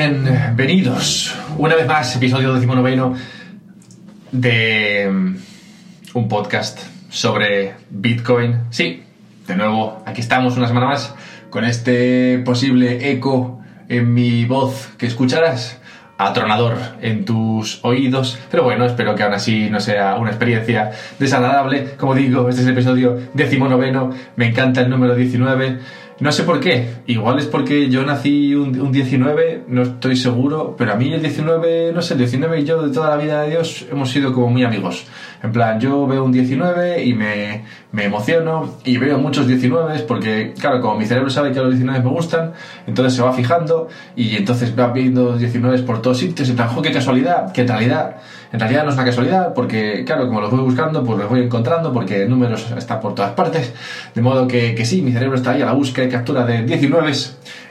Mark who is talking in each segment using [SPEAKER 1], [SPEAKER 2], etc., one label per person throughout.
[SPEAKER 1] Bienvenidos una vez más, episodio decimonoveno de mm, un podcast sobre Bitcoin. Sí, de nuevo, aquí estamos una semana más con este posible eco en mi voz que escucharás atronador en tus oídos. Pero bueno, espero que aún así no sea una experiencia desagradable. Como digo, este es el episodio decimonoveno. Me encanta el número 19. No sé por qué. Igual es porque yo nací un, un 19, no estoy seguro. Pero a mí el 19, no sé, el 19 y yo de toda la vida de Dios hemos sido como muy amigos. En plan, yo veo un 19 y me, me emociono y veo muchos 19 porque, claro, como mi cerebro sabe que los 19 me gustan, entonces se va fijando y entonces va viendo 19 por todos sitios. En plan, ¡jo, qué casualidad! En realidad, en realidad no es una casualidad porque, claro, como los voy buscando, pues los voy encontrando porque números están por todas partes. De modo que, que sí, mi cerebro está ahí a la búsqueda y captura de 19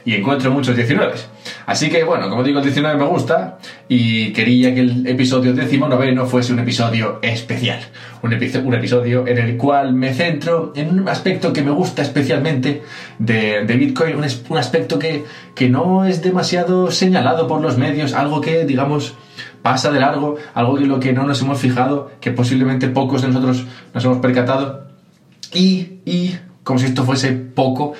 [SPEAKER 1] y encuentro muchos 19. Así que bueno, como digo, el 19 me gusta y quería que el episodio no fuese un episodio especial. Un, episodio en el cual me centro en un aspecto que me gusta especialmente de, Bitcoin, un, un aspecto que, que no es demasiado señalado por los medios, algo que, digamos, pasa de largo, algo que lo que no nos hemos fijado, que posiblemente pocos de nosotros nos hemos percatado. Y, y como si esto fuese poco,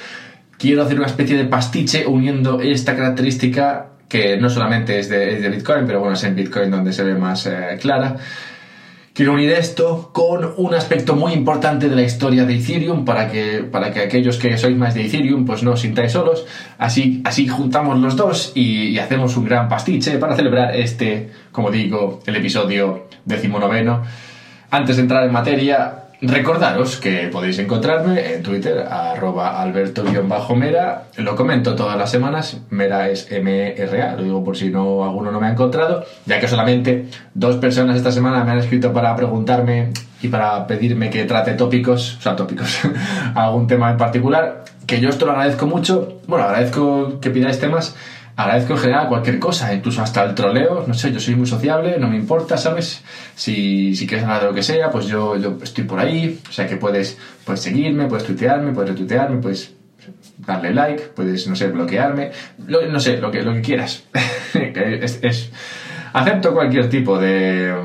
[SPEAKER 1] quiero hacer una especie de pastiche uniendo esta característica que no solamente es de, Bitcoin, pero bueno, es en Bitcoin donde se ve más eh, clara. Quiero unir esto con un aspecto muy importante de la historia de Ethereum para que, para que aquellos que sois más de Ethereum pues no os sintáis solos. Así, así juntamos los dos y hacemos un gran pastiche para celebrar este, como digo, el episodio decimonoveno. Antes de entrar en materia, Recordaros que podéis encontrarme en Twitter, arroba alberto-mera. Lo comento todas las semanas. Mera es M-R-A, lo digo por si no alguno no me ha encontrado, ya que solamente dos personas esta semana me han escrito para preguntarme y para pedirme que trate tópicos, o sea, tópicos, algún tema en particular, que yo esto lo agradezco mucho. Bueno, agradezco que pidáis temas agradezco en general cualquier cosa, incluso hasta el troleo, no sé, yo soy muy sociable, no me importa, ¿sabes? Si, si quieres hablar de lo que sea, pues yo, yo estoy por ahí, o sea que puedes, puedes seguirme, puedes tuitearme, puedes retuitearme, puedes darle like, puedes, no sé, bloquearme, lo, no sé, lo que, lo que quieras. es, acepto cualquier tipo de,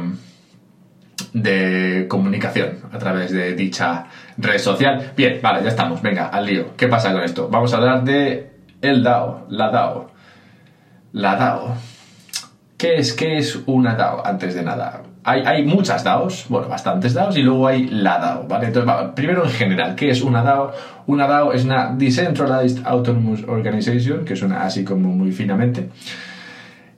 [SPEAKER 1] de comunicación a través de dicha red social. Bien, vale, ya estamos, venga, al lío. ¿Qué pasa con esto? Vamos a hablar de el DAO, la DAO. La DAO. ¿Qué es, qué es una DAO? Antes de nada. Hay, hay, muchas DAOs, bueno, bastantes DAOs, y luego hay la DAO, ¿vale? Entonces, primero en general, ¿qué es una DAO? Una DAO es una Decentralized Autonomous Organization, que suena así como muy finamente.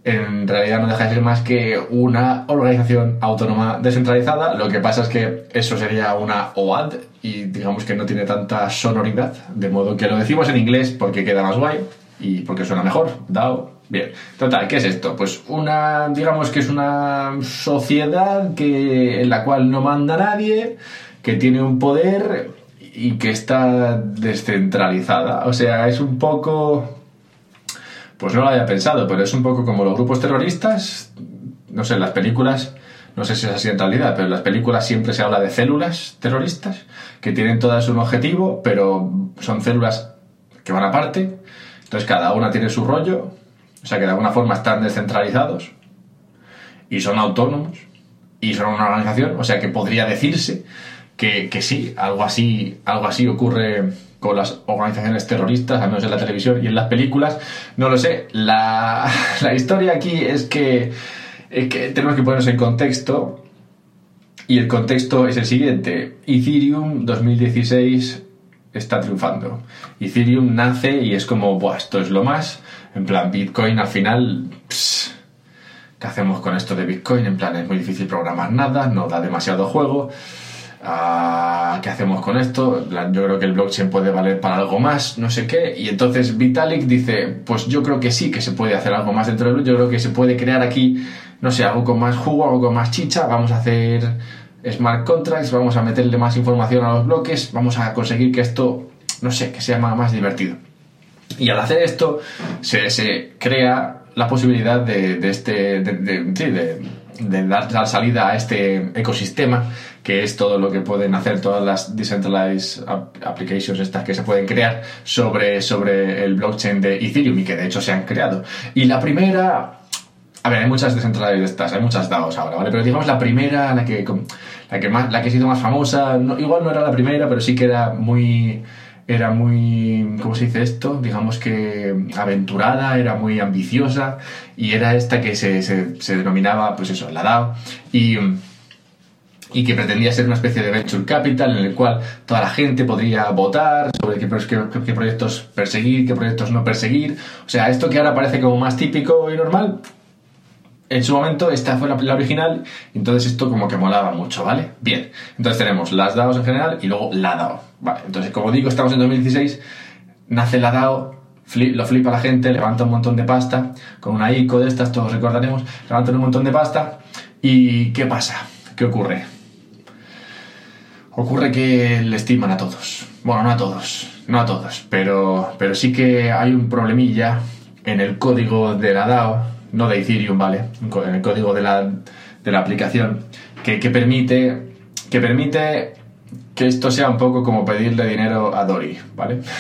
[SPEAKER 1] En realidad no deja de ser más que una organización autónoma descentralizada. Lo que pasa es que eso sería una OAD y digamos que no tiene tanta sonoridad, de modo que lo decimos en inglés porque queda más guay y porque suena mejor. DAO, Bien, total, ¿qué es esto? Pues una, digamos que es una sociedad que, en la cual no manda nadie, que tiene un poder y que está descentralizada. O sea, es un poco... Pues no lo había pensado, pero es un poco como los grupos terroristas. No sé, en las películas, no sé si es así en realidad, pero en las películas siempre se habla de células terroristas que tienen todas un objetivo, pero son células que van aparte. Entonces cada una tiene su rollo o sea que de alguna forma están descentralizados y son autónomos y son una organización. O sea que podría decirse que, que sí, algo así, algo así ocurre con las organizaciones terroristas, al menos en la televisión y en las películas. No lo sé. La, la historia aquí es que, es que tenemos que ponernos en contexto. Y el contexto es el siguiente. Ethereum 2016 está triunfando. Ethereum nace y es como, Buah, esto es lo más. En plan, Bitcoin al final, ¿qué hacemos con esto de Bitcoin? En plan, es muy difícil programar nada, no da demasiado juego. Uh, ¿Qué hacemos con esto? Yo creo que el blockchain puede valer para algo más, no sé qué. Y entonces Vitalik dice, pues yo creo que sí, que se puede hacer algo más dentro del blockchain. Yo creo que se puede crear aquí, no sé, algo con más jugo, algo con más chicha. Vamos a hacer smart contracts, vamos a meterle más información a los bloques, vamos a conseguir que esto, no sé, que sea más divertido. Y al hacer esto se, se crea la posibilidad de, de este, de, dar salida a este ecosistema, que es todo lo que pueden hacer todas las decentralized applications estas que se pueden crear sobre, sobre el blockchain de Ethereum y que de hecho se han creado. Y la primera, a ver, hay muchas decentralized estas, hay muchas DAOs ahora, ¿vale? Pero digamos la primera, la que, la que, más, la que ha sido más famosa, igual no era la primera, pero sí que era muy era muy, ¿cómo se dice esto? Digamos que aventurada, era muy ambiciosa y era esta que se, se, denominaba, pues eso, la DAO y, y que pretendía ser una especie de venture capital en el cual toda la gente podría votar sobre qué, qué, qué proyectos perseguir, qué proyectos no perseguir. O sea, esto que ahora parece como más típico y normal, en su momento esta fue la, original, entonces esto como que molaba mucho, ¿vale? Bien, entonces tenemos las DAOs en general y luego la DAO, ¿vale? Entonces, como digo, estamos en 2016, nace la DAO, lo flipa la gente, levanta un montón de pasta, con una ICO de estas, todos recordaremos, levantan un montón de pasta, y ¿qué pasa? ¿Qué ocurre? Ocurre que le estiman a todos. Bueno, no a todos, no a todos, pero, pero sí que hay un problemilla en el código de la DAO no de Ethereum, ¿vale? El código de la, de la aplicación, que, permite, que permite que esto sea un poco como pedirle dinero a Dory, ¿vale?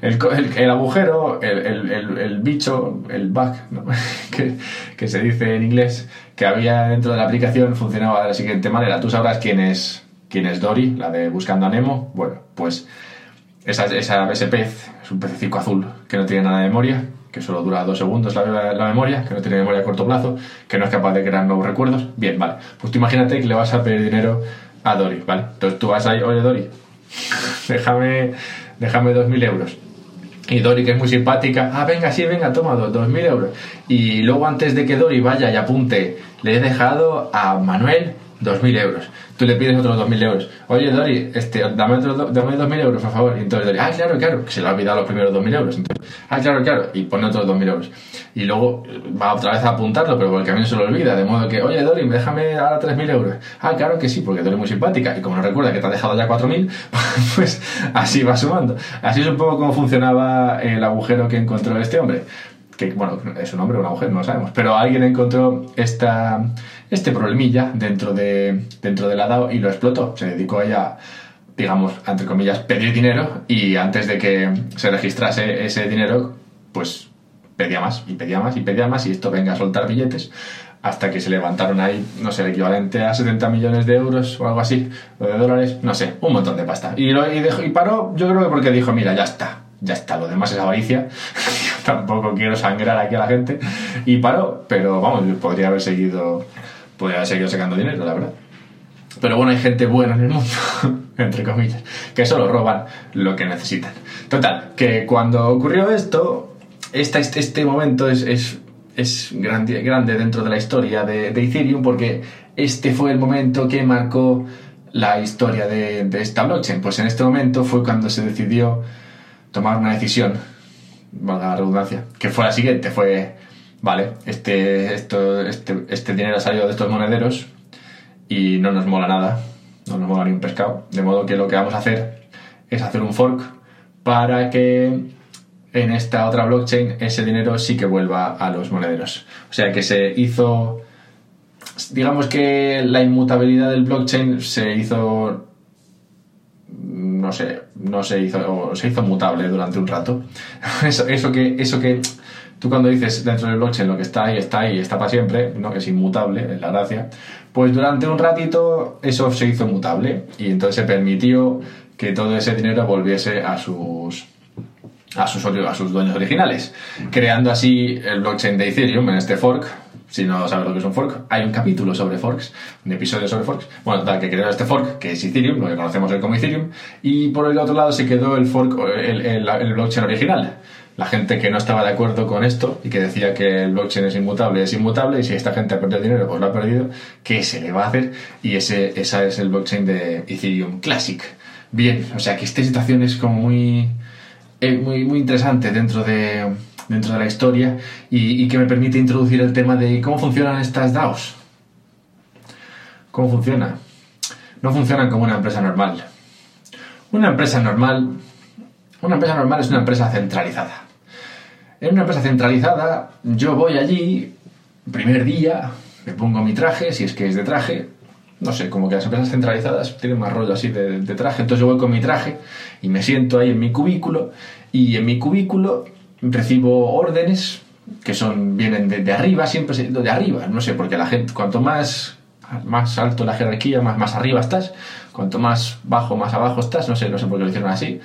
[SPEAKER 1] El, el, agujero, el, el, bicho, el bug, que, que, se dice en inglés, que había dentro de la aplicación funcionaba de la siguiente manera. Tú sabrás quién es, quién es Dory, la de Buscando a Nemo. Bueno, pues esa, esa, ese pez es un pececico azul que no tiene nada de memoria, que solo dura dos segundos la, la, memoria, que no tiene memoria a corto plazo, que no es capaz de crear nuevos recuerdos. Bien, vale. Pues tú imagínate que le vas a pedir dinero a Dori, ¿vale? Entonces tú vas ahí, oye Dori, déjame, déjame 2.000 euros. Y Dori, que es muy simpática, ah, venga, sí, venga, toma 2.000 euros. Y luego antes de que Dori vaya y apunte, le he dejado a Manuel 2.000 euros. Tú le pides otros 2.000 euros. Oye, Dori, este, dame, otros dame 2.000 euros, por favor. Y entonces Dori, ah, claro, claro, se le ha olvidado los primeros 2.000 euros. Entonces, ah, claro, claro, y pone otros 2.000 euros. Y luego va otra vez a apuntarlo, pero por el camino se lo olvida. De modo que, oye, Dori, déjame ahora 3.000 euros. Ah, claro que sí, porque Dori es muy simpática. Y como no recuerda que te ha dejado ya 4.000, pues así va sumando. Así es un poco como funcionaba el agujero que encontró este hombre que bueno, es un hombre o una mujer, no lo sabemos, pero alguien encontró esta, este problemilla dentro de, dentro de la DAO y lo explotó. Se dedicó ella, digamos, entre comillas, pedir dinero y antes de que se registrase ese dinero, pues pedía más y pedía más y pedía más y esto venga a soltar billetes hasta que se levantaron ahí, no sé, el equivalente a 70 millones de euros o algo así, o de dólares, no sé, un montón de pasta. Y, y paró, yo creo que porque dijo, mira, ya está, ya está, lo demás es avaricia, yo tampoco quiero sangrar aquí a la gente, y paró, pero vamos, podría haber seguido, podría haber seguido sacando dinero, la verdad. Pero bueno, hay gente buena en el mundo, entre comillas, que solo roban lo que necesitan. Total, que cuando ocurrió esto, este, este momento es, es, es grande, grande, dentro de la historia de, de, Ethereum porque este fue el momento que marcó la historia de, de esta blockchain. Pues en este momento fue cuando se decidió tomar una decisión, valga la redundancia, que fue la siguiente, fue, vale, este, esto, este, este dinero ha salido de estos monederos y no nos mola nada, no nos mola ni un pescado, de modo que lo que vamos a hacer es hacer un fork para que en esta otra blockchain ese dinero sí que vuelva a los monederos. O sea que se hizo, digamos que la inmutabilidad del blockchain se hizo no sé, no se hizo, se hizo mutable durante un rato. Eso, eso, que, eso que tú cuando dices dentro del blockchain lo que está ahí, está ahí, está para siempre, ¿no? que es inmutable, es la gracia, pues durante un ratito eso se hizo mutable y entonces se permitió que todo ese dinero volviese a sus a sus, a sus dueños originales, creando así el blockchain de Ethereum en este fork, si no sabes lo que es un fork, hay un capítulo sobre forks, un episodio sobre forks. Bueno, tal, que creó este fork, que es Ethereum, lo que conocemos hoy como Ethereum, y por el otro lado se quedó el fork, el, el, blockchain original. La gente que no estaba de acuerdo con esto y que decía que el blockchain es inmutable, es inmutable, y si esta gente ha perdido dinero, pues lo ha perdido, ¿qué se le va a hacer? Y ese, esa es el blockchain de Ethereum Classic. Bien, o sea que esta situación es como muy, eh, muy, muy interesante dentro de, dentro de la historia y, que me permite introducir el tema de cómo funcionan estas DAOs. ¿Cómo funciona? No funcionan como una empresa normal. Una empresa normal, una empresa normal es una empresa centralizada. En una empresa centralizada, yo voy allí, primer día, me pongo mi traje, si es que es de traje, no sé, como que las empresas centralizadas tienen más rollo así de, traje. Entonces yo voy con mi traje y me siento ahí en mi cubículo y en mi cubículo recibo órdenes que son vienen de, de arriba, siempre de arriba. No sé, porque la gente, cuanto más, más alto la jerarquía, más, más arriba estás, cuanto más bajo, más abajo estás. No sé, no sé por qué lo hicieron así.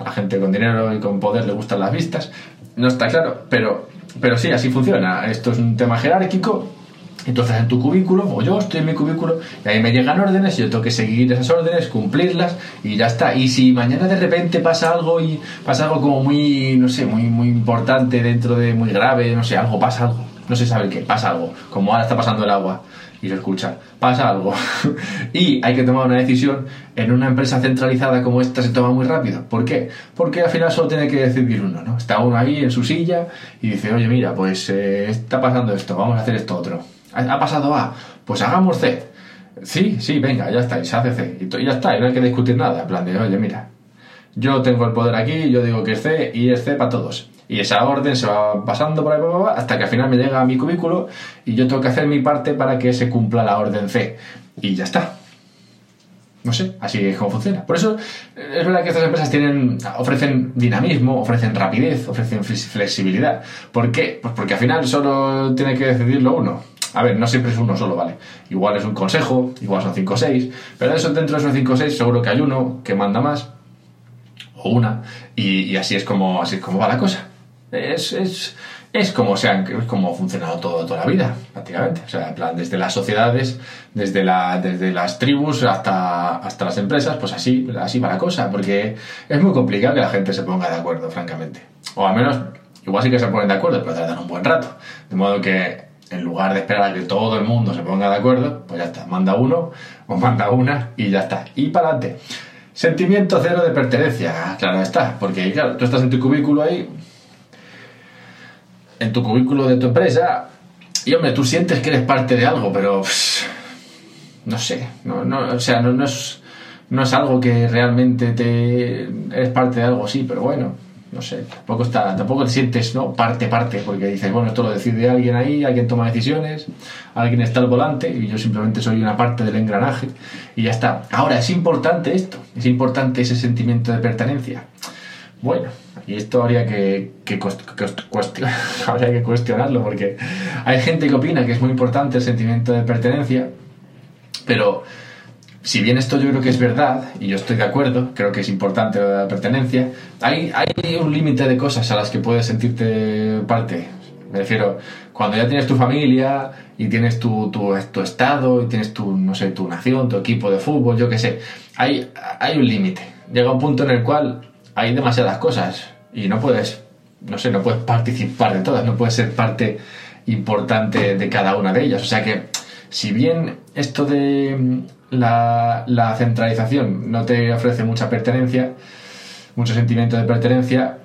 [SPEAKER 1] A la gente con dinero y con poder le gustan las vistas. No está claro, pero, pero sí, así funciona. Esto es un tema jerárquico entonces en tu cubículo, o yo estoy en mi cubículo, y ahí me llegan órdenes, y yo tengo que seguir esas órdenes, cumplirlas, y ya está. Y si mañana de repente pasa algo y pasa algo como muy, no sé, muy, muy importante dentro de muy grave, no sé, algo, pasa algo, no se sabe qué, pasa algo, como ahora está pasando el agua, y se escucha, pasa algo. y hay que tomar una decisión, en una empresa centralizada como esta se toma muy rápido. ¿Por qué? Porque al final solo tiene que decidir uno, ¿no? Está uno ahí en su silla y dice, oye, mira, pues eh, está pasando esto, vamos a hacer esto otro ha pasado A, pues hagamos C. Sí, sí, venga, ya está, y se hace C. Y ya está, y no hay que discutir nada. En plan de, oye, mira, yo tengo el poder aquí, yo digo que es C y es C para todos. Y esa orden se va pasando por ahí hasta que al final me llega a mi cubículo y yo tengo que hacer mi parte para que se cumpla la orden C. Y ya está. No sé, así es como funciona. Por eso es verdad que estas empresas tienen, ofrecen dinamismo, ofrecen rapidez, ofrecen flexibilidad. ¿Por qué? Pues porque al final solo tiene que decidirlo uno. A ver, no siempre es uno solo, ¿vale? Igual es un consejo, igual son 5 o 6, pero eso, dentro de esos 5 o 6 seguro que hay uno que manda más, o una, y, así, es como, así es como va la cosa. Es, es, es como, sea, es como ha funcionado todo, toda la vida, prácticamente. O sea, en plan, desde las sociedades, desde, la, desde las tribus hasta, hasta las empresas, pues así, así va la cosa, porque es muy complicado que la gente se ponga de acuerdo, francamente. O al menos, igual sí que se ponen de acuerdo, pero tardan un buen rato. De modo que en lugar de esperar a que todo el mundo se ponga de acuerdo, pues ya está, manda uno o manda una y ya está. Y para adelante. Sentimiento cero de pertenencia, claro está, porque claro, tú estás en tu cubículo ahí, en tu cubículo de tu empresa, y hombre, tú sientes que eres parte de algo, pero no sé, no, no, o sea, no, es, no es algo que realmente te eres parte de algo, sí, pero bueno, no sé, tampoco, está, tampoco te sientes ¿no? parte, parte, porque dices, bueno, esto lo decide alguien ahí, alguien toma decisiones, alguien está al volante y yo simplemente soy una parte del engranaje y ya está. Ahora, es importante esto, es importante ese sentimiento de pertenencia. Bueno, y esto habría que, que, que cuestionarlo porque hay gente que opina que es muy importante el sentimiento de pertenencia, pero si bien esto yo creo que es verdad, y yo estoy de acuerdo, creo que es importante la pertenencia, hay, hay un límite de cosas a las que puedes sentirte parte. Me refiero, cuando ya tienes tu familia y tienes tu, tu, tu, estado y tienes tu, no sé, tu nación, tu equipo de fútbol, yo qué sé, hay, hay un límite. Llega un punto en el cual hay demasiadas cosas y no puedes, no sé, no puedes participar de todas, no puedes ser parte importante de cada una de ellas. O sea que, si bien esto de la, centralización no te ofrece mucha pertenencia, mucho sentimiento de pertenencia,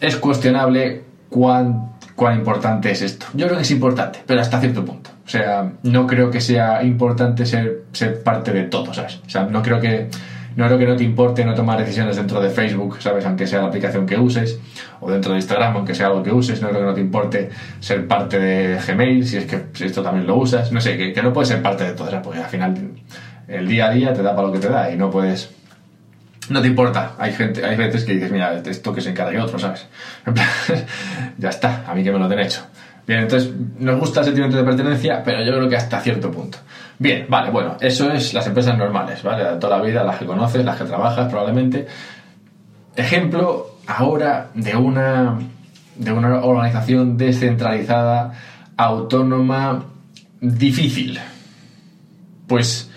[SPEAKER 1] es cuestionable cuán, cuán importante es esto. Yo creo que es importante, pero hasta cierto punto. O sea, no creo que sea importante ser, ser parte de todo, ¿sabes? O sea, no creo que no creo que no te importe no tomar decisiones dentro de Facebook, ¿sabes? Aunque sea la aplicación que uses, o dentro de Instagram, aunque sea algo que uses, no creo que no te importe ser parte de Gmail, si es que esto también lo usas, no sé, que, no puedes ser parte de todo, ¿sabes? Porque al final el día a día te da para lo que te da y no puedes no te importa. Hay gente, hay veces que dices, mira, esto que se encargue otro, ¿sabes? ya está, a mí que me lo den hecho. Bien, entonces nos gusta el sentimiento de pertenencia, pero yo creo que hasta cierto punto. Bien, vale, bueno, eso es las empresas normales, ¿vale? De toda la vida, las que conoces, las que trabajas probablemente. Ejemplo ahora de una, de una organización descentralizada, autónoma, difícil. Pues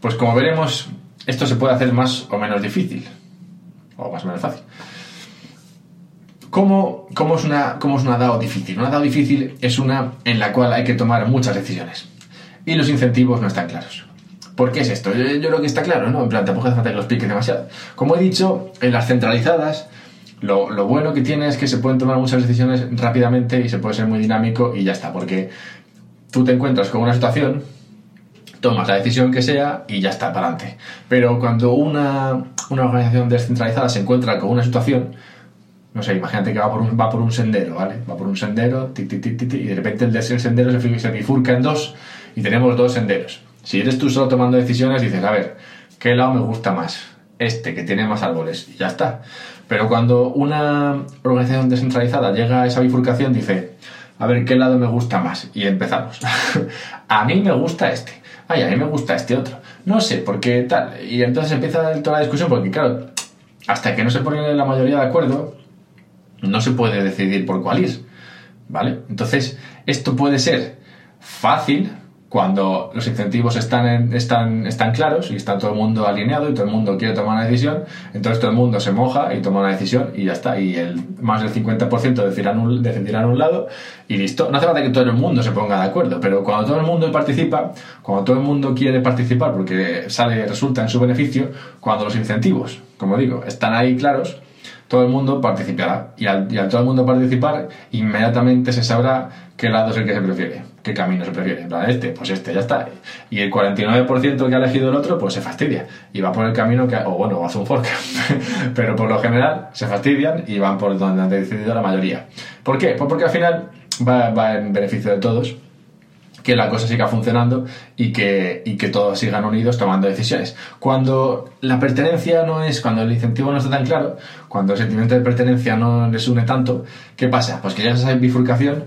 [SPEAKER 1] pues como veremos, esto se puede hacer más o menos difícil, o más o menos fácil. ¿Cómo, cómo, es una, ¿Cómo es una DAO difícil? Una DAO difícil es una en la cual hay que tomar muchas decisiones y los incentivos no están claros. ¿Por qué es esto? Yo, creo que está claro, ¿no? En plan, tampoco hace falta que lo explique demasiado. Como he dicho, en las centralizadas, lo, lo, bueno que tiene es que se pueden tomar muchas decisiones rápidamente y se puede ser muy dinámico y ya está, porque tú te encuentras con una situación tomas la decisión que sea y ya está, para adelante. Pero cuando una, una, organización descentralizada se encuentra con una situación, no sé, imagínate que va por un, va por un sendero, ¿vale? Va por un sendero, y de repente el, sendero se, se bifurca en dos y tenemos dos senderos. Si eres tú solo tomando decisiones, dices, a ver, ¿qué lado me gusta más? Este, que tiene más árboles, y ya está. Pero cuando una organización descentralizada llega a esa bifurcación, dice, a ver, ¿qué lado me gusta más? Y empezamos. a mí me gusta este. Ay, a mí me gusta este otro. No sé, porque tal. Y entonces empieza toda la discusión, porque claro, hasta que no se pone la mayoría de acuerdo, no se puede decidir por cuál ir. ¿Vale? Entonces, esto puede ser fácil cuando los incentivos están, están, están claros y está todo el mundo alineado y todo el mundo quiere tomar una decisión, entonces todo el mundo se moja y toma una decisión y ya está. Y el más del 50% decidirán un, decidirán un lado y listo. No hace falta que todo el mundo se ponga de acuerdo, pero cuando todo el mundo participa, cuando todo el mundo quiere participar porque sale, resulta en su beneficio, cuando los incentivos, como digo, están ahí claros, todo el mundo participará. Y al, y al todo el mundo participar, inmediatamente se sabrá qué lado es el que se prefiere, qué camino se prefiere. Este, pues este, ya está. Y el 49% que ha elegido el otro, pues se fastidia. Y va por el camino que, o bueno, hace un fork. Pero por lo general se fastidian y van por donde han decidido la mayoría. ¿Por qué? Pues porque al final va en beneficio de todos que la cosa siga funcionando y que, y que todos sigan unidos tomando decisiones. Cuando la pertenencia no es, cuando el incentivo no está tan claro, cuando el sentimiento de pertenencia no les une tanto, ¿qué pasa? Pues que llegas a esa bifurcación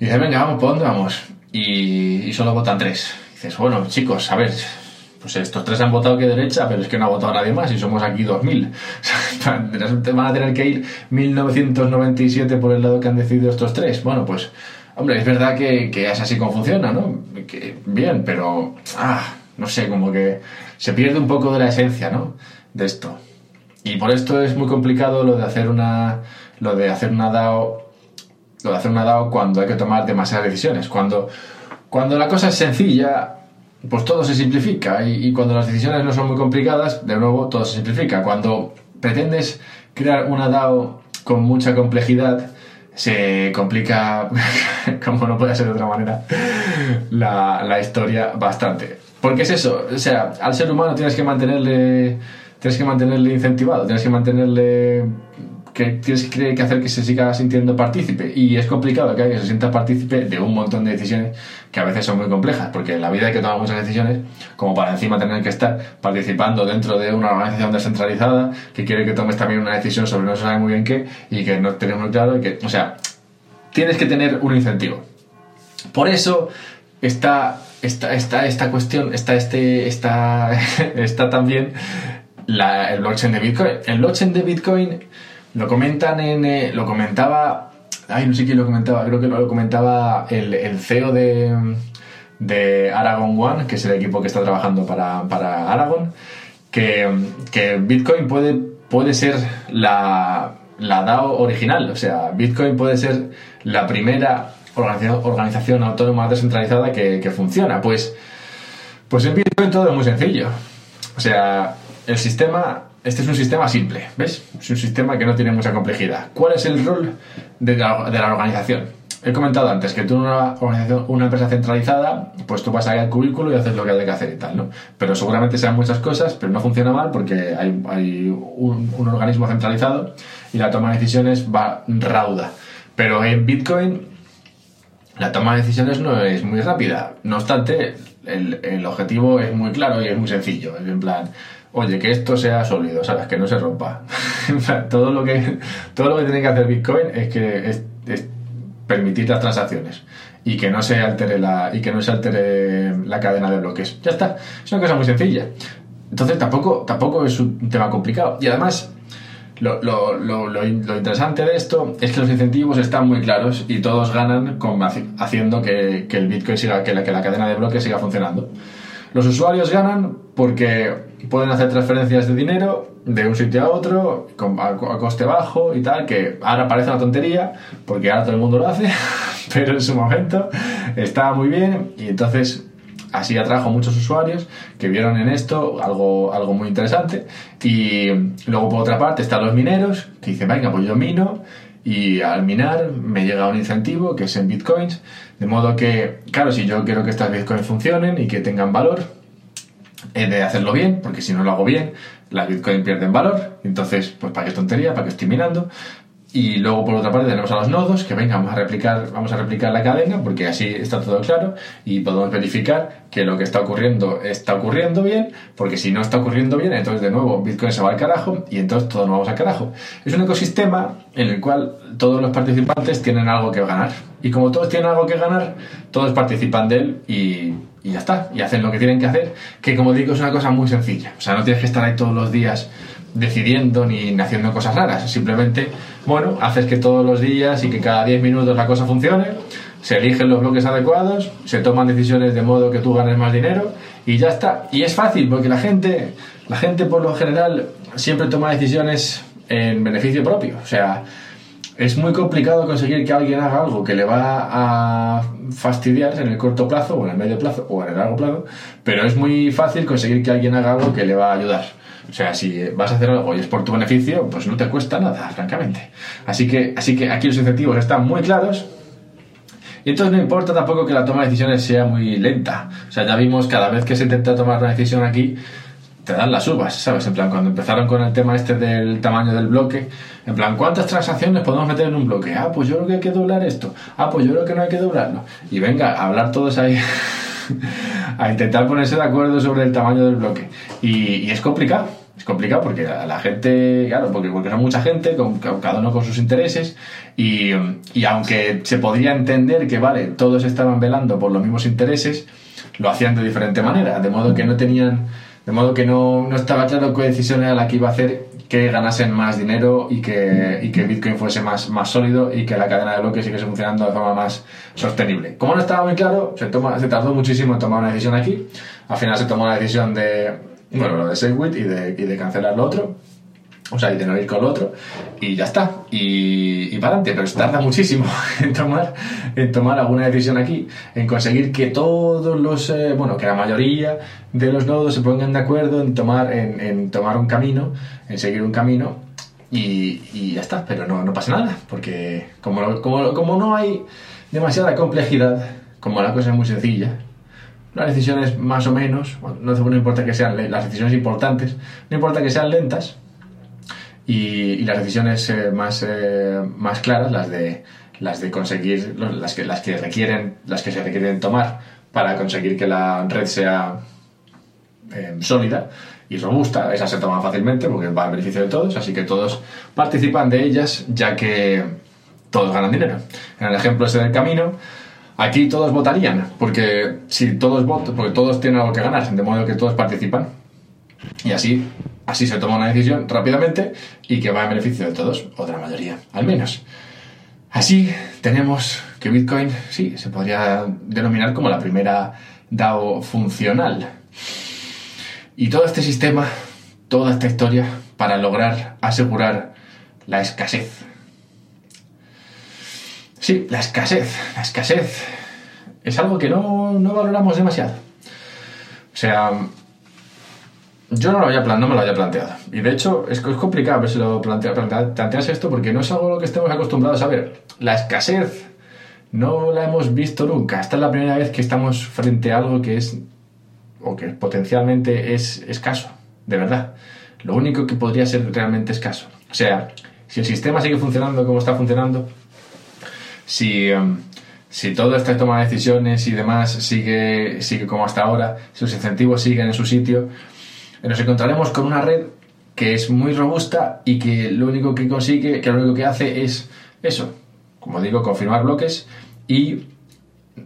[SPEAKER 1] y dices, venga, vamos, ¿por dónde vamos? Y, solo votan tres. Y dices, bueno, chicos, a ver, pues estos tres han votado que derecha, pero es que no ha votado nadie más y somos aquí 2000. Van a tener que ir 1997 por el lado que han decidido estos tres. Bueno, pues Hombre, es verdad que, es así como funciona, ¿no? Que, bien, pero, ah, no sé, como que se pierde un poco de la esencia, ¿no? De esto. Y por esto es muy complicado lo de hacer una, lo de hacer una DAO, lo de hacer una DAO cuando hay que tomar demasiadas decisiones. Cuando, cuando la cosa es sencilla, pues todo se simplifica. Y, y cuando las decisiones no son muy complicadas, de nuevo, todo se simplifica. Cuando pretendes crear una DAO con mucha complejidad, se complica, como no puede ser de otra manera, la, la, historia bastante. Porque es eso, o sea, al ser humano tienes que mantenerle, tienes que mantenerle incentivado, tienes que mantenerle que tienes que hacer que se siga sintiendo partícipe. Y es complicado que alguien se sienta partícipe de un montón de decisiones que a veces son muy complejas porque en la vida hay que tomar muchas decisiones como para encima tener que estar participando dentro de una organización descentralizada que quiere que tomes también una decisión sobre no sabe muy bien qué y que no tenemos claro que o sea tienes que tener un incentivo. Por eso está esta, esta, esta cuestión está este está, está también el blockchain de Bitcoin. El blockchain de Bitcoin lo comentan en. Eh, lo comentaba. Ay, no sé quién lo comentaba. Creo que lo, comentaba el, el CEO de, de Aragon One, que es el equipo que está trabajando para, para Aragon. Que, que, Bitcoin puede, puede ser la, la DAO original. O sea, Bitcoin puede ser la primera organización, organización autónoma descentralizada que, que, funciona. Pues, pues en Bitcoin todo es muy sencillo. O sea, el sistema este es un sistema simple, ¿ves? Es un sistema que no tiene mucha complejidad. ¿Cuál es el rol de la, organización? He comentado antes que tú en una organización, una empresa centralizada, pues tú vas ahí al cubículo y haces lo que hay que hacer y tal, ¿no? Pero seguramente sean muchas cosas, pero no funciona mal porque hay, un, organismo centralizado y la toma de decisiones va rauda. Pero en Bitcoin la toma de decisiones no es muy rápida. No obstante, el, el objetivo es muy claro y es muy sencillo. Es en plan, oye, que esto sea sólido, ¿sabes? Que no se rompa. todo, lo que, todo lo que tiene que hacer Bitcoin es que es, permitir las transacciones y que no se altere la y que no se altere la cadena de bloques. Ya está, es una cosa muy sencilla. Entonces tampoco, tampoco es un tema complicado. Y además, lo, lo, lo, lo, interesante de esto es que los incentivos están muy claros y todos ganan con, haciendo que, que el Bitcoin siga, que la, que la cadena de bloques siga funcionando. Los usuarios ganan porque pueden hacer transferencias de dinero de un sitio a otro a, coste bajo y tal, que ahora parece una tontería porque ahora todo el mundo lo hace, pero en su momento estaba muy bien y entonces así atrajo muchos usuarios que vieron en esto algo, algo muy interesante. Y luego por otra parte están los mineros que dicen, venga, pues yo mino y al minar me llega un incentivo que es en bitcoins, de modo que, claro, si yo quiero que estas bitcoins funcionen y que tengan valor, he de hacerlo bien, porque si no lo hago bien, las bitcoins pierden valor, entonces, pues para qué tontería, para qué estoy minando, Y luego por otra parte tenemos a los nodos que venga, vamos a replicar, vamos a replicar la cadena porque así está todo claro y podemos verificar que lo que está ocurriendo está ocurriendo bien, porque si no está ocurriendo bien, entonces de nuevo Bitcoin se va al carajo y entonces todos nos vamos al carajo. Es un ecosistema en el cual todos los participantes tienen algo que ganar. Y como todos tienen algo que ganar, todos participan de él y, y ya está. Y hacen lo que tienen que hacer, que como digo es una cosa muy sencilla. O sea, no tienes que estar ahí todos los días decidiendo ni haciendo cosas raras. Simplemente, bueno, haces que todos los días y que cada 10 minutos la cosa funcione, se eligen los bloques adecuados, se toman decisiones de modo que tú ganes más dinero y ya está. Y es fácil porque la gente, la gente por lo general siempre toma decisiones en beneficio propio. O sea, es muy complicado conseguir que alguien haga algo que le va a fastidiar en el corto plazo o en el medio plazo o en el largo plazo, pero es muy fácil conseguir que alguien haga algo que le va a ayudar. O sea, si vas a hacer algo y es por tu beneficio, pues no te cuesta nada, francamente. Así que, así que aquí los incentivos están muy claros. Y entonces no importa tampoco que la toma de decisiones sea muy lenta. O sea, ya vimos cada vez que se intenta tomar una decisión aquí, te dan las uvas, ¿sabes? En plan, cuando empezaron con el tema este del tamaño del bloque, en plan, ¿cuántas transacciones podemos meter en un bloque? Ah, pues yo creo que hay que doblar esto. Ah, pues yo creo que no hay que doblarlo. Y venga, a hablar todos ahí, a intentar ponerse de acuerdo sobre el tamaño del bloque. Y, es complicado, es complicado porque la, gente, claro, porque, porque son mucha gente, con, cada uno con sus intereses, y, y aunque se podría entender que, vale, todos estaban velando por los mismos intereses, lo hacían de diferente manera, de modo que no tenían de modo que no, no estaba claro qué decisión era la que iba a hacer que ganasen más dinero y que, y que Bitcoin fuese más, más sólido y que la cadena de bloques siguiese funcionando de forma más sostenible. Como no estaba muy claro, se, toma, se tardó muchísimo en tomar una decisión aquí. Al final se tomó la decisión de, bueno, lo de SafeWit y de, y de cancelar lo otro o sea, y de no ir con el otro, y ya está, y, y para adelante, pero tarda muchísimo en tomar, en tomar alguna decisión aquí, en conseguir que todos los, eh, bueno, que la mayoría de los nodos se pongan de acuerdo en tomar, en, en tomar un camino, en seguir un camino, y, y ya está, pero no, no pasa nada, porque como, como, como no hay demasiada complejidad, como la cosa es muy sencilla, las decisiones más o menos, no, no importa que sean las decisiones importantes, no importa que sean lentas, y, las decisiones eh, más, eh, más claras, las de, las de conseguir, las que, las que requieren, las que se requieren tomar para conseguir que la red sea eh, sólida y robusta, esas se toman fácilmente porque va a beneficio de todos, así que todos participan de ellas ya que todos ganan dinero. En el ejemplo ese del camino, aquí todos votarían, porque si todos votan, porque todos tienen algo que ganar, de modo que todos participan. Y así Así se toma una decisión rápidamente y que va en beneficio de todos, o de la mayoría, al menos. Así tenemos que Bitcoin, sí, se podría denominar como la primera DAO funcional. Y todo este sistema, toda esta historia, para lograr asegurar la escasez. Sí, la escasez, la escasez es algo que no, no valoramos demasiado. O sea, yo no, lo había, no me lo había planteado. Y de hecho, es, es complicado ver si lo plantea, planteas esto porque no es algo a lo que estemos acostumbrados a ver. La escasez no la hemos visto nunca. Esta es la primera vez que estamos frente a algo que es, o que potencialmente es escaso, de verdad. Lo único que podría ser realmente escaso. O sea, si el sistema sigue funcionando como está funcionando, si, em, si toda esta toma de decisiones y demás sigue, sigue como hasta ahora, si los incentivos siguen en su sitio, nos encontraremos con una red que es muy robusta y que lo único que consigue, que lo único que hace es eso, como digo, confirmar bloques y,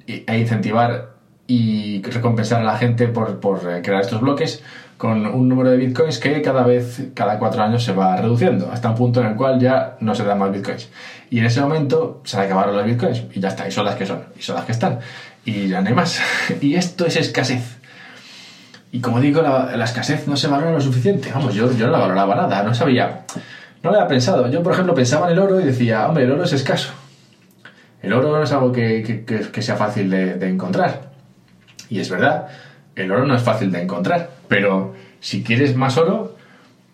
[SPEAKER 1] e incentivar y recompensar a la gente por, por, eh, crear estos bloques con un número de bitcoins que cada vez, cada cuatro años se va reduciendo, hasta un punto en el cual ya no se dan más bitcoins. Y en ese momento se acabaron los bitcoins y ya está, y son las que son, y son las que están, y ya no hay más. y esto es escasez. Y como digo, la, escasez no se valora lo suficiente. Vamos, yo, yo no la valoraba nada, no sabía. No lo había pensado. Yo, por ejemplo, pensaba en el oro y decía, hombre, el oro es escaso. El oro no es algo que, que, sea fácil de, de, encontrar. Y es verdad, el oro no es fácil de encontrar. Pero si quieres más oro,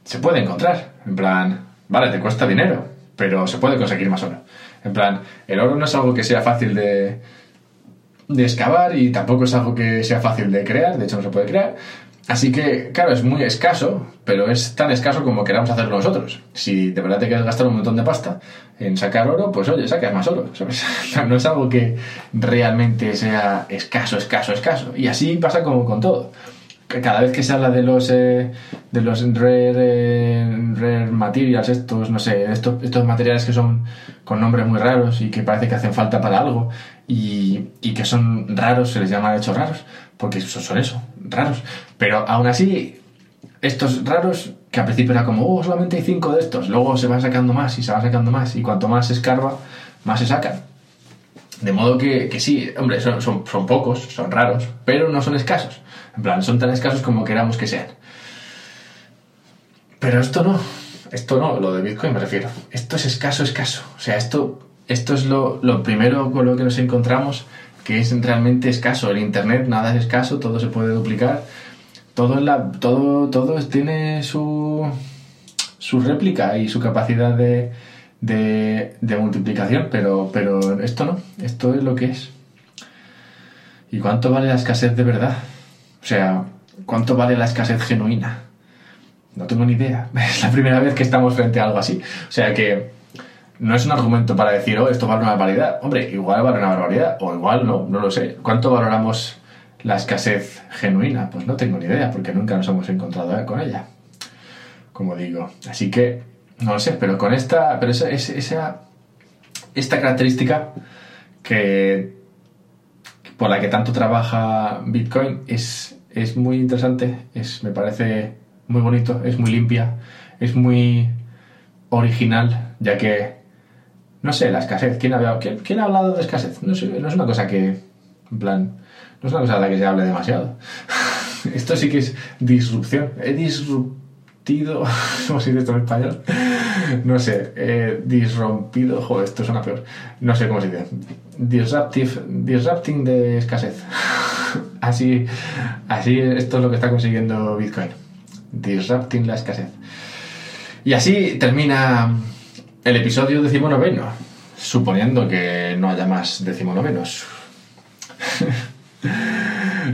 [SPEAKER 1] se puede encontrar. En plan, vale, te cuesta dinero, pero se puede conseguir más oro. En plan, el oro no es algo que sea fácil de, de excavar y tampoco es algo que sea fácil de crear, de hecho no se puede crear, Así que, claro, es muy escaso, pero es tan escaso como queramos hacerlo nosotros. Si de verdad te quieres gastar un montón de pasta en sacar oro, pues oye, sacas más oro. No es algo que realmente sea escaso, escaso, escaso. Y así pasa como con todo. Cada vez que se habla de los eh, de los rare, eh, rare, materials, estos, no sé, estos, estos materiales que son con nombres muy raros y que parece que hacen falta para algo y, y que son raros, se les llama de hecho raros, porque son eso, raros. Pero aún así, estos raros, que al principio era como, oh, solamente hay cinco de estos, luego se van sacando más y se van sacando más, y cuanto más se escarba, más se sacan. De modo que, que sí, hombre, son, son, son, pocos, son raros, pero no son escasos. En plan, son tan escasos como queramos que sean. Pero esto no, esto no, lo de Bitcoin me refiero. Esto es escaso, escaso. O sea, esto, esto es lo, lo primero con lo que nos encontramos que es realmente escaso. El Internet nada es escaso, todo se puede duplicar. Todo, la, todo, todo tiene su, su réplica y su capacidad de, de, de, multiplicación, pero, pero esto no, esto es lo que es. ¿Y cuánto vale la escasez de verdad? O sea, ¿cuánto vale la escasez genuina? No tengo ni idea. Es la primera vez que estamos frente a algo así. O sea que no es un argumento para decir, oh, esto vale una barbaridad. Hombre, igual vale una barbaridad, o igual no, no lo sé. ¿Cuánto valoramos la escasez genuina? Pues no tengo ni idea, porque nunca nos hemos encontrado con ella. Como digo. Así que, no lo sé, pero con esta, pero esa, esa esta característica que por la que tanto trabaja Bitcoin es, es muy interesante, es, me parece muy bonito, es muy limpia, es muy original, ya que no sé, la escasez. ¿Quién ha, quién, ha hablado de escasez? No, sé, no es una cosa que, en plan, no es una cosa de la que se hable demasiado. esto sí que es disrupción. He disruptido, ¿cómo se en español? No sé, eh, disrompido, joder, esto suena peor. No sé cómo se dice. Disruptive, disrupting de escasez. así, así, esto es lo que está consiguiendo Bitcoin. Disrupting la escasez. Y así termina el episodio decimonoveno, suponiendo que no haya más decimonovenos.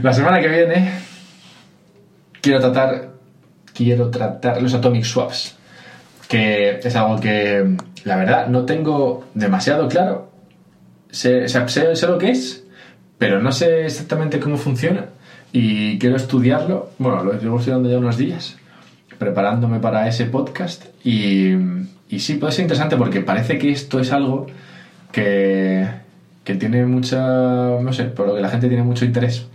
[SPEAKER 1] La semana que viene quiero tratar quiero tratar los atomic swaps, que es algo que la verdad no tengo demasiado claro. Sé, sé, lo que es, pero no sé exactamente cómo funciona y quiero estudiarlo. Bueno, lo llevo estudiando ya unos días, preparándome para ese podcast y y sí, puede ser interesante porque parece que esto es algo que, que tiene mucha, no sé, por lo que la gente tiene mucho interés.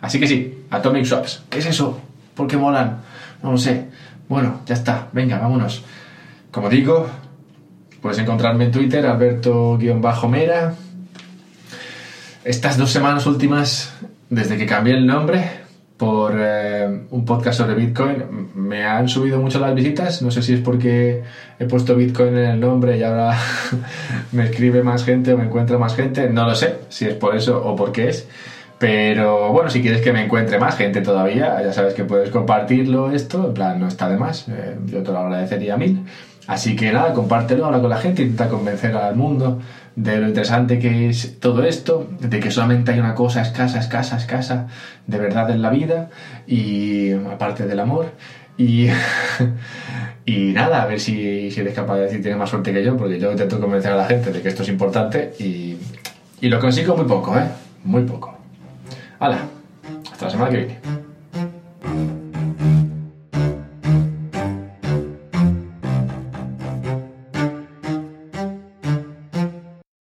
[SPEAKER 1] Así que sí, Atomic Swaps. ¿Qué es eso? ¿Por qué molan? No lo sé. Bueno, ya está. Venga, vámonos. Como digo, puedes encontrarme en Twitter, Alberto-Mera. Estas dos semanas últimas, desde que cambié el nombre, por eh, un podcast sobre Bitcoin. Me han subido mucho las visitas, no sé si es porque he puesto Bitcoin en el nombre y ahora me escribe más gente o me encuentra más gente, no lo sé si es por eso o por qué es. Pero bueno, si quieres que me encuentre más gente todavía, ya sabes que puedes compartirlo esto, en plan, no está de más, eh, yo te lo agradecería a mil. Así que nada, compártelo ahora con la gente, intenta convencer al mundo de lo interesante que es todo esto, de que solamente hay una cosa escasa, escasa, escasa de verdad en la vida, y aparte del amor, y, y nada, a ver si, si eres capaz de decir tienes más suerte que yo, porque yo intento convencer a la gente de que esto es importante y, y lo consigo muy poco, ¿eh? Muy poco. Hala, hasta la semana que viene.